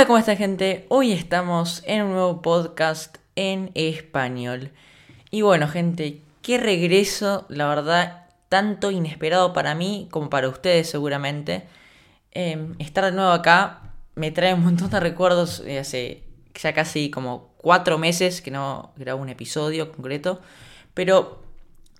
Hola, ¿cómo está gente? Hoy estamos en un nuevo podcast en español. Y bueno, gente, qué regreso, la verdad, tanto inesperado para mí como para ustedes seguramente. Em, estar de nuevo acá me trae un montón de recuerdos de hace ya casi como cuatro meses que no grabo un episodio concreto. Pero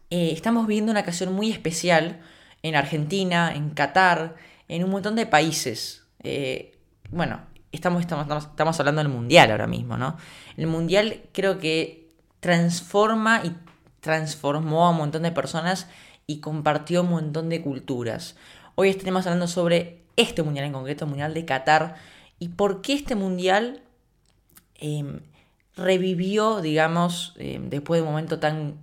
eh, estamos viviendo una ocasión muy especial en Argentina, en Qatar, en un montón de países. Eh, bueno, estamos, estamos, estamos hablando del Mundial ahora mismo, ¿no? El Mundial creo que transforma y transformó a un montón de personas y compartió un montón de culturas. Hoy estaremos hablando sobre este Mundial en concreto, el Mundial de Qatar, y por qué este Mundial em, revivió, digamos, em, después de un momento tan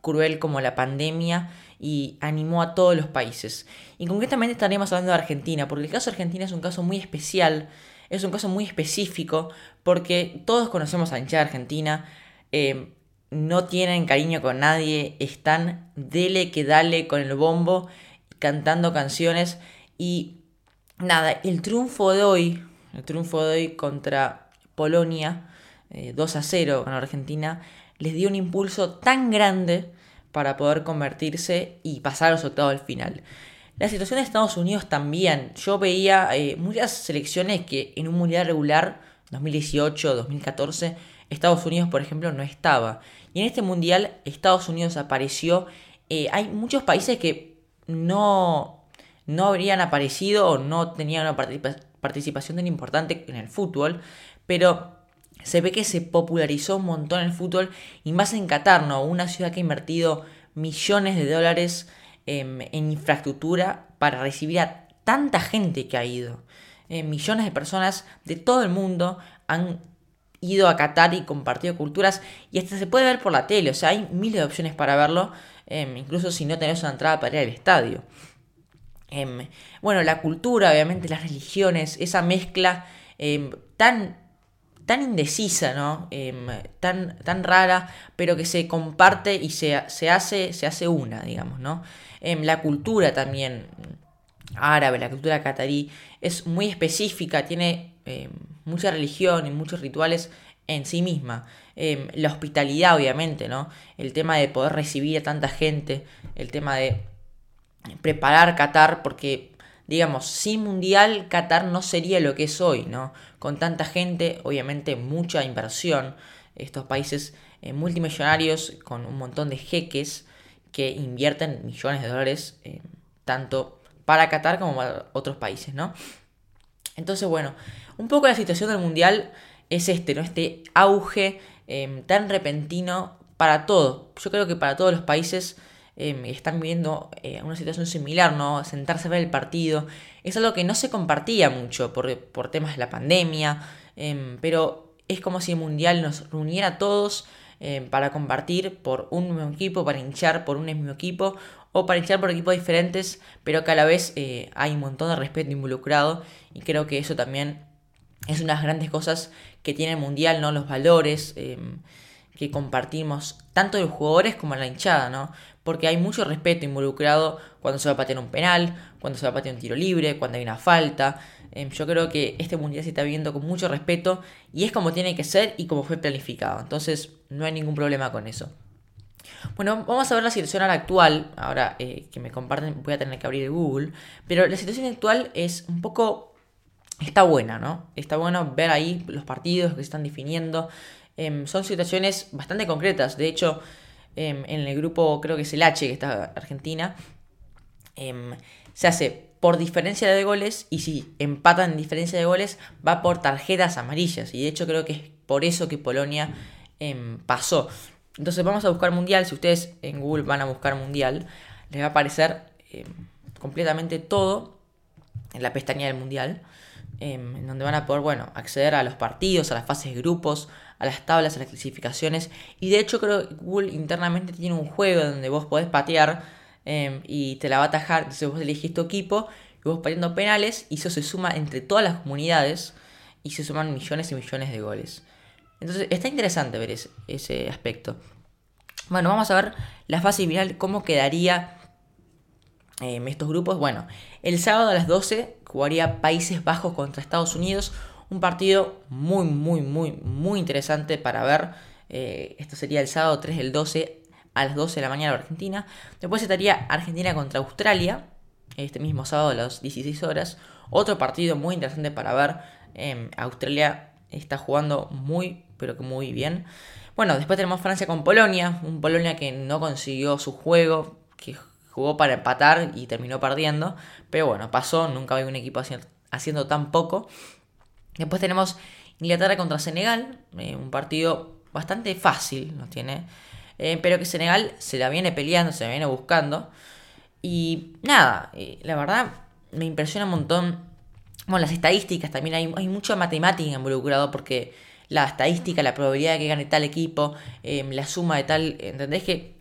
cruel como la pandemia y animó a todos los países. Y concretamente estaremos hablando de Argentina, porque el caso de Argentina es un caso muy especial es un caso muy específico porque todos conocemos a hincha de Argentina, eh, no tienen cariño con nadie, están dele que dale con el bombo, cantando canciones y nada, el triunfo de hoy, el triunfo de hoy contra Polonia, 2 eh, a 0 con Argentina, les dio un impulso tan grande para poder convertirse y pasar a los octavos del final. La situación de Estados Unidos también. Yo veía eh, muchas selecciones que en un mundial regular, 2018, 2014, Estados Unidos, por ejemplo, no estaba. Y en este mundial, Estados Unidos apareció. Eh, hay muchos países que no, no habrían aparecido o no tenían una participación tan importante en el fútbol, pero se ve que se popularizó un montón el fútbol y más en Qatar, ¿no? Una ciudad que ha invertido millones de dólares Em, en infraestructura para recibir a tanta gente que ha ido. Eh, millones de personas de todo el mundo han ido a Qatar y compartido culturas y hasta se puede ver por la tele, o sea, hay miles de opciones para verlo, em, incluso si no tenés una entrada para ir al estadio. Em, bueno, la cultura, obviamente las religiones, esa mezcla tan tan indecisa, ¿no? Em, tan, tan rara, pero que se comparte y se, se, hace, se hace una, digamos, ¿no? Em, la cultura también árabe, la cultura catarí, es muy específica, tiene em, mucha religión y muchos rituales en sí misma. la hospitalidad, obviamente, ¿no? El tema de poder recibir a tanta gente, el tema de preparar Qatar, porque digamos, sin mundial Qatar no sería lo que es hoy, ¿no? Con tanta gente, obviamente mucha inversión, estos países eh, multimillonarios con un montón de jeques que invierten millones de dólares eh, tanto para Qatar como para otros países, ¿no? Entonces, bueno, un poco la situación del mundial es este, ¿no? Este auge eh, tan repentino para todo. Yo creo que para todos los países Em, están viviendo eh, una situación similar, ¿no? Sentarse a ver el partido. Es algo que no se compartía mucho por, temas de la pandemia, em, pero es como si el Mundial nos reuniera a todos em, para compartir por un mismo equipo, para hinchar por un mismo equipo o para hinchar por equipos diferentes, pero que a la vez eh, hay un montón de respeto involucrado y creo que eso también es una de las grandes cosas que tiene el Mundial, ¿no? Los valores que compartimos tanto de los jugadores como la hinchada, ¿no? Porque hay mucho respeto involucrado cuando se va a patear un penal, cuando se va a patear un tiro libre, cuando hay una falta. Em, yo creo que este mundial se está viendo con mucho respeto y es como tiene que ser y como fue planificado. Entonces no hay ningún problema con eso. Bueno, vamos a ver la situación actual. Ahora eh, que me comparten, voy a tener que abrir Google. Pero la situación actual es un poco. Está buena, ¿no? Está bueno ver ahí los partidos que se están definiendo. Em, son situaciones bastante concretas. De hecho, em, en el grupo, creo que es el H, que está Argentina, em, se hace por diferencia de goles y si empatan en diferencia de goles va por tarjetas amarillas. Y de hecho creo que es por eso que Polonia pasó. Entonces vamos a buscar mundial. Si ustedes en Google van a buscar mundial, les va a aparecer completamente todo en la pestaña del mundial. En donde van a poder, bueno, acceder a los partidos, a las fases de grupos, a las tablas, a las clasificaciones. Y de hecho creo que Google internamente tiene un juego donde vos podés patear em, y te la va a atajar. Entonces vos elegís tu equipo y vos pateando penales y eso se suma entre todas las comunidades y se suman millones y millones de goles. Entonces está interesante ver ese, aspecto. Bueno, vamos a ver la fase final, cómo quedaría em, estos grupos. Bueno, el sábado a las 12 jugaría Países Bajos contra Estados Unidos Un partido muy, muy, muy, muy interesante para ver. Eh, esto sería el sábado 3 del 12 a las 12 de la mañana de Argentina. Después estaría Argentina contra Australia, este mismo sábado a las 16 horas. Otro partido muy interesante para ver. Em, Australia está jugando muy, pero que muy bien. Bueno, después tenemos Francia con Polonia, un Polonia que no consiguió su juego, que jugó para empatar y terminó perdiendo. Pero bueno, pasó, nunca había un equipo haciendo, tan poco. Después tenemos Inglaterra contra Senegal, eh, un partido bastante fácil, no tiene. Eh, pero que Senegal se la viene peleando, se la viene buscando. Y nada, eh, la verdad me impresiona un montón. Bueno, las estadísticas también hay, hay mucha matemática involucrado porque la estadística, la probabilidad de que gane tal equipo, la suma de tal, ¿entendés? Que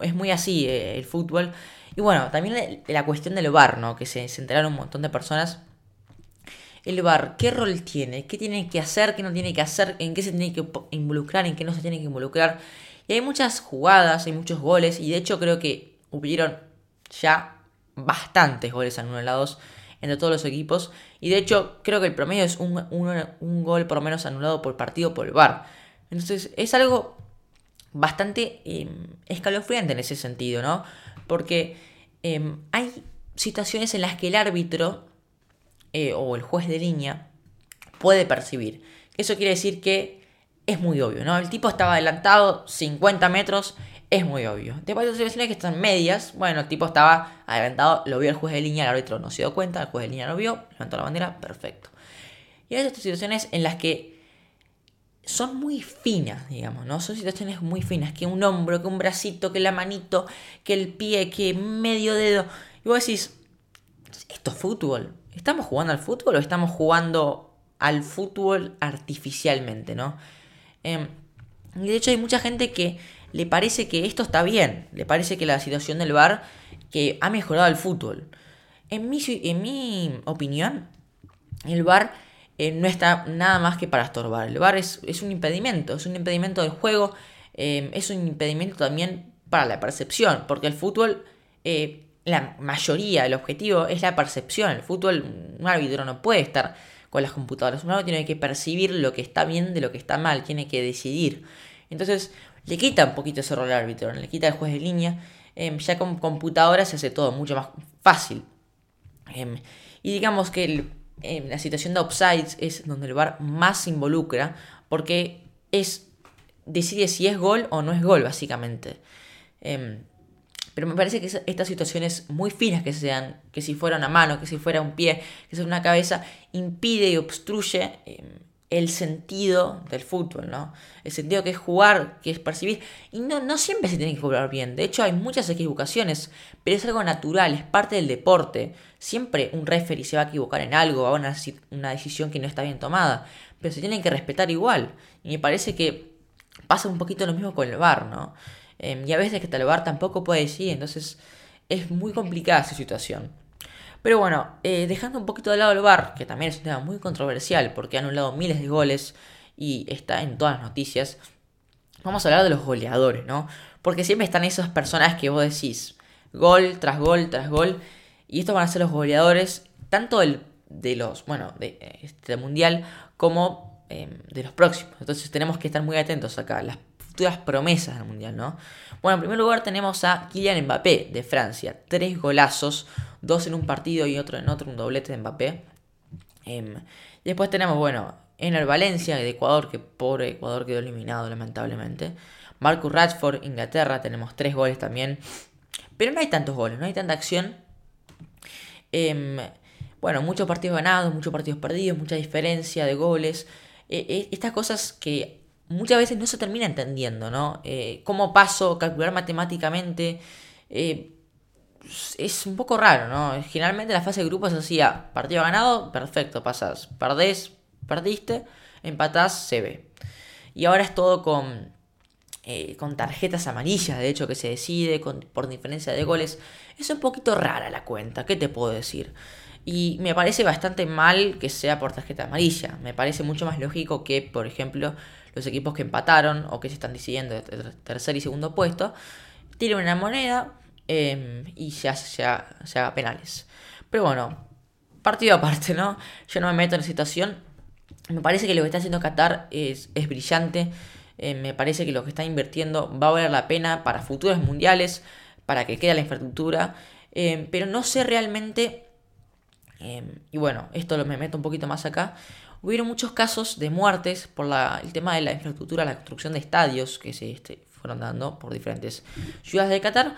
es, muy así eh, el fútbol. Y bueno, también la, cuestión del VAR, ¿no? Que se, enteraron un montón de personas. El VAR, ¿qué rol tiene? ¿Qué tiene que hacer? ¿Qué no tiene que hacer? ¿En qué se tiene que involucrar? ¿En qué no se tiene que involucrar? Y hay muchas jugadas, hay muchos goles. Y de hecho creo que hubieron ya bastantes goles anulados entre todos los equipos. Y de hecho, creo que el promedio es un, gol por lo menos anulado por partido por el VAR. Entonces, es algo bastante em, escalofriante en ese sentido, ¿no? Porque em, hay situaciones en las que el árbitro eh, o el juez de línea puede percibir. Eso quiere decir que es muy obvio, ¿no? El tipo estaba adelantado 50 metros es muy obvio. Después hay situaciones que están medias. Bueno, el tipo estaba adelantado, lo vio el juez de línea, el árbitro no se dio cuenta, el juez de línea lo vio, levantó la bandera, perfecto. Y hay estas situaciones en las que son muy finas, digamos, ¿no? Son situaciones muy finas, que un hombro, que un bracito, que la manito, que el pie, que medio dedo. Y vos decís, ¿esto es fútbol? ¿Estamos jugando al fútbol o estamos jugando al fútbol artificialmente, ¿no? Em, y de hecho hay mucha gente que le parece que esto está bien, le parece que la situación del VAR que ha mejorado el fútbol. En mi, en mi opinión, el VAR eh, no está nada más que para estorbar. El VAR es, un impedimento, es un impedimento del juego, eh, es un impedimento también para la percepción, porque el fútbol, eh, la mayoría, el objetivo es la percepción. El fútbol, un árbitro no puede estar con las computadoras, un árbitro tiene que percibir lo que está bien de lo que está mal, tiene que decidir. Entonces, le quita un poquito ese rol al árbitro, le quita el juez de línea. Em, ya con computadora se hace todo mucho más fácil. Em, y digamos que em, la situación de offsides es donde el VAR más se involucra porque es decide si es gol o no es gol, básicamente. pero me parece que estas situaciones muy finas que sean, que si fuera una mano, que si fuera un pie, que sea una cabeza, impide y obstruye el sentido del fútbol, ¿no? El sentido que es jugar, que es percibir. Y no, no siempre se tiene que jugar bien. De hecho, hay muchas equivocaciones, pero es algo natural, es parte del deporte. Siempre un referee se va a equivocar en algo, va a una, decisión que no está bien tomada. Pero se tienen que respetar igual. Y me parece que pasa un poquito lo mismo con el VAR, ¿no? Em, y a veces que el VAR tampoco puede decir, entonces es muy complicada esa situación. Pero bueno, eh, dejando un poquito de lado el VAR, que también es un tema muy controversial porque han anulado miles de goles y está en todas las noticias, vamos a hablar de los goleadores, ¿no? Porque siempre están esas personas que vos decís, gol tras gol tras gol, y estos van a ser los goleadores, tanto el, de los, bueno, de este mundial, como em, de los próximos. Entonces tenemos que estar muy atentos acá, las futuras promesas del mundial, ¿no? Bueno, en primer lugar tenemos a Kylian Mbappé de Francia, tres golazos dos en un partido y otro en otro, un doblete de Mbappé. Em, después tenemos, bueno, en el Valencia de Ecuador, que pobre Ecuador quedó eliminado lamentablemente. Marcus Rashford, Inglaterra, tenemos tres goles también. Pero no hay tantos goles, no hay tanta acción. Em, bueno, muchos partidos ganados, muchos partidos perdidos, mucha diferencia de goles. E, e, estas cosas que muchas veces no se termina entendiendo, ¿no? Eh, ¿Cómo paso, calcular matemáticamente? Eh, es un poco raro, ¿no? Generalmente la fase de grupos hacía partido ganado, perfecto, pasas. Perdés, perdiste, empatás, se ve. Y ahora es todo con, eh, con tarjetas amarillas, de hecho, que se decide por diferencia de goles. Es un poquito rara la cuenta, ¿qué te puedo decir? Y me parece bastante mal que sea por tarjeta amarilla. Me parece mucho más lógico que, por ejemplo, los equipos que empataron o que se están decidiendo de tercer y segundo puesto, tiren una moneda, Em, y se, haga penales. Pero bueno, partido aparte, ¿no? Yo no me meto en la situación. Me parece que lo que está haciendo Qatar es, es brillante. Eh, me parece que lo que está invirtiendo va a valer la pena para futuros mundiales, para que quede la infraestructura. Eh, pero no sé realmente, eh, y bueno, esto lo me meto un poquito más acá, hubieron muchos casos de muertes por la, el tema de la infraestructura, la construcción de estadios que se este, fueron dando por diferentes ciudades de Qatar.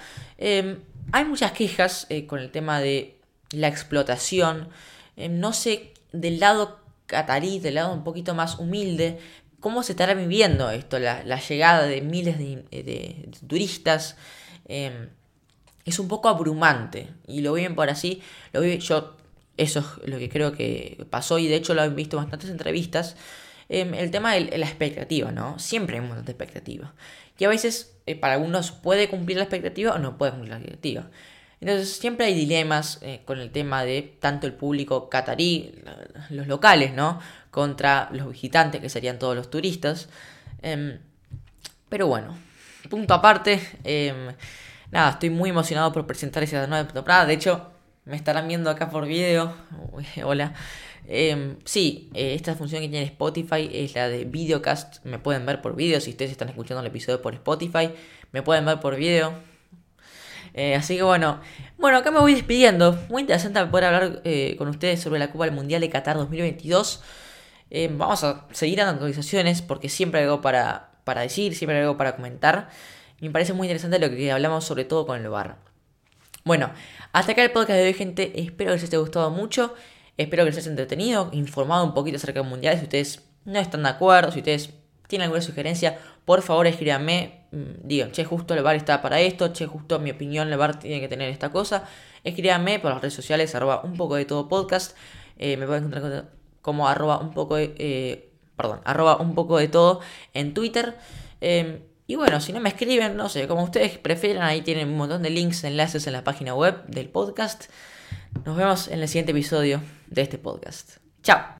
hay muchas quejas con el tema de la explotación. no sé del lado catarí, del lado un poquito más humilde, cómo se estará viviendo esto, la, llegada de miles de, turistas. Em, es un poco abrumante y lo viven por así, lo yo eso es lo que creo que pasó y de hecho lo he visto en bastantes entrevistas. Em, el tema de la expectativa, ¿no? Siempre hay mucha expectativa. Y a veces eh, para algunos puede cumplir la expectativa o no puede cumplir la expectativa. Entonces siempre hay dilemas eh, con el tema de tanto el público catarí, los locales, ¿no? Contra los visitantes, que serían todos los turistas. Em, pero bueno, punto aparte. Em, nada, estoy muy emocionado por presentar esa nueva temporada. De hecho, me estarán viendo acá por video. Hola. Em, sí, eh, esta función que tiene Spotify es la de videocast. Me pueden ver por video. Si ustedes están escuchando el episodio por Spotify, me pueden ver por video. Eh, así que bueno, bueno, acá me voy despidiendo. Muy interesante poder hablar eh, con ustedes sobre la Copa del Mundial de Qatar 2022. Eh, vamos a seguir dando actualizaciones porque siempre hay algo para, para decir, siempre hay algo para comentar. Me parece muy interesante lo que hablamos sobre todo con el bar. Bueno, hasta acá el podcast de hoy, gente. Espero que les haya gustado mucho. Espero que les haya entretenido, informado un poquito acerca del Mundial. Si ustedes no están de acuerdo, si ustedes tienen alguna sugerencia, por favor escríbanme. Mm, digan, che, justo el bar está para esto, che, justo mi opinión, el bar tiene que tener esta cosa. Escríbanme por las redes sociales, arroba un poco de todo podcast. Eh, me pueden encontrar como arroba un poco de, eh, perdón, arroba un poco de todo en Twitter. Em, y bueno, si no me escriben, no sé, como ustedes prefieran, ahí tienen un montón de links, enlaces en la página web del podcast. Nos vemos en el siguiente episodio de este podcast. Chao.